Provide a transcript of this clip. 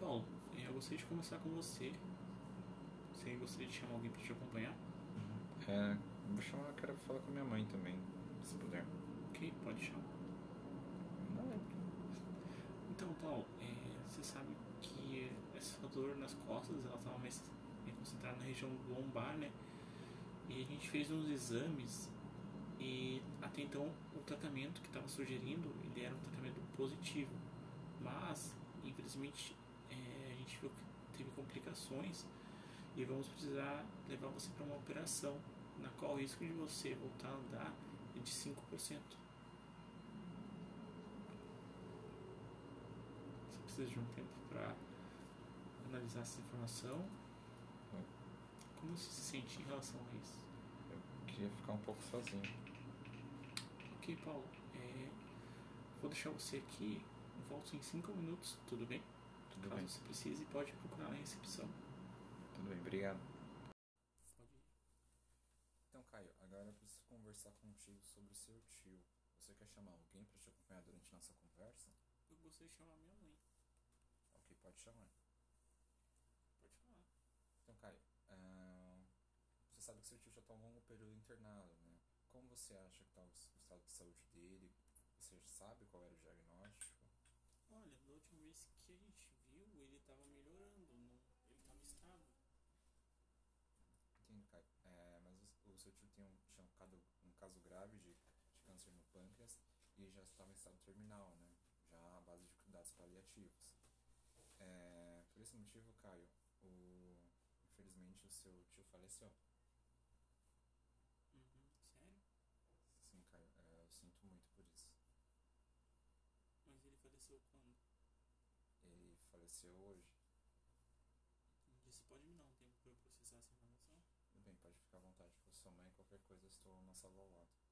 Paulo, eu gostaria de conversar com você. Você gostaria de chamar alguém para te acompanhar? É, vou chamar, quero falar com minha mãe também, se puder. Ok, pode chamar. Então, Paulo, é, você sabe que essa dor nas costas, ela estava mais concentrada na região lombar, né? E a gente fez uns exames e até então o tratamento que estava sugerindo, ele era um tratamento positivo. Mas, infelizmente, é, a gente viu que teve complicações e vamos precisar levar você para uma operação, na qual o risco de você voltar a andar é de 5%. Você precisa de um tempo para analisar essa informação. Como você se sente em relação a isso? Eu queria ficar um pouco sozinho. Ok, Paulo. É, vou deixar você aqui. Volto em 5 minutos, tudo bem? Tudo Caso bem. você precise, pode procurar na recepção. Tudo bem, obrigado. Pode ir. Então, Caio, agora eu preciso conversar contigo sobre o seu tio. Você quer chamar alguém para te acompanhar durante nossa conversa? Eu gostaria de chamar minha mãe. Ok, pode chamar. Pode falar. Então, Caio, ah, você sabe que seu tio já está um longo período internado, né? Como você acha que está o estado de saúde dele? Você sabe qual era o diagnóstico? Olha, da última vez que a gente viu, ele estava melhorando, não, ele estava estável. Caio. É, mas o, o seu tio um, tinha um, caso, um caso grave de, de câncer no pâncreas e já estava em estado terminal, né? Já à base de cuidados paliativos. É, por esse motivo, Caio, o, infelizmente o seu tio faleceu. Uhum, sério? Sim, Caio, é, eu sinto muito por isso. Mas ele faleceu quando? Ele faleceu hoje. Você pode me dar um tempo para eu processar essa informação? Tudo bem, pode ficar à vontade com sua mãe, qualquer coisa eu estou ao nosso lado.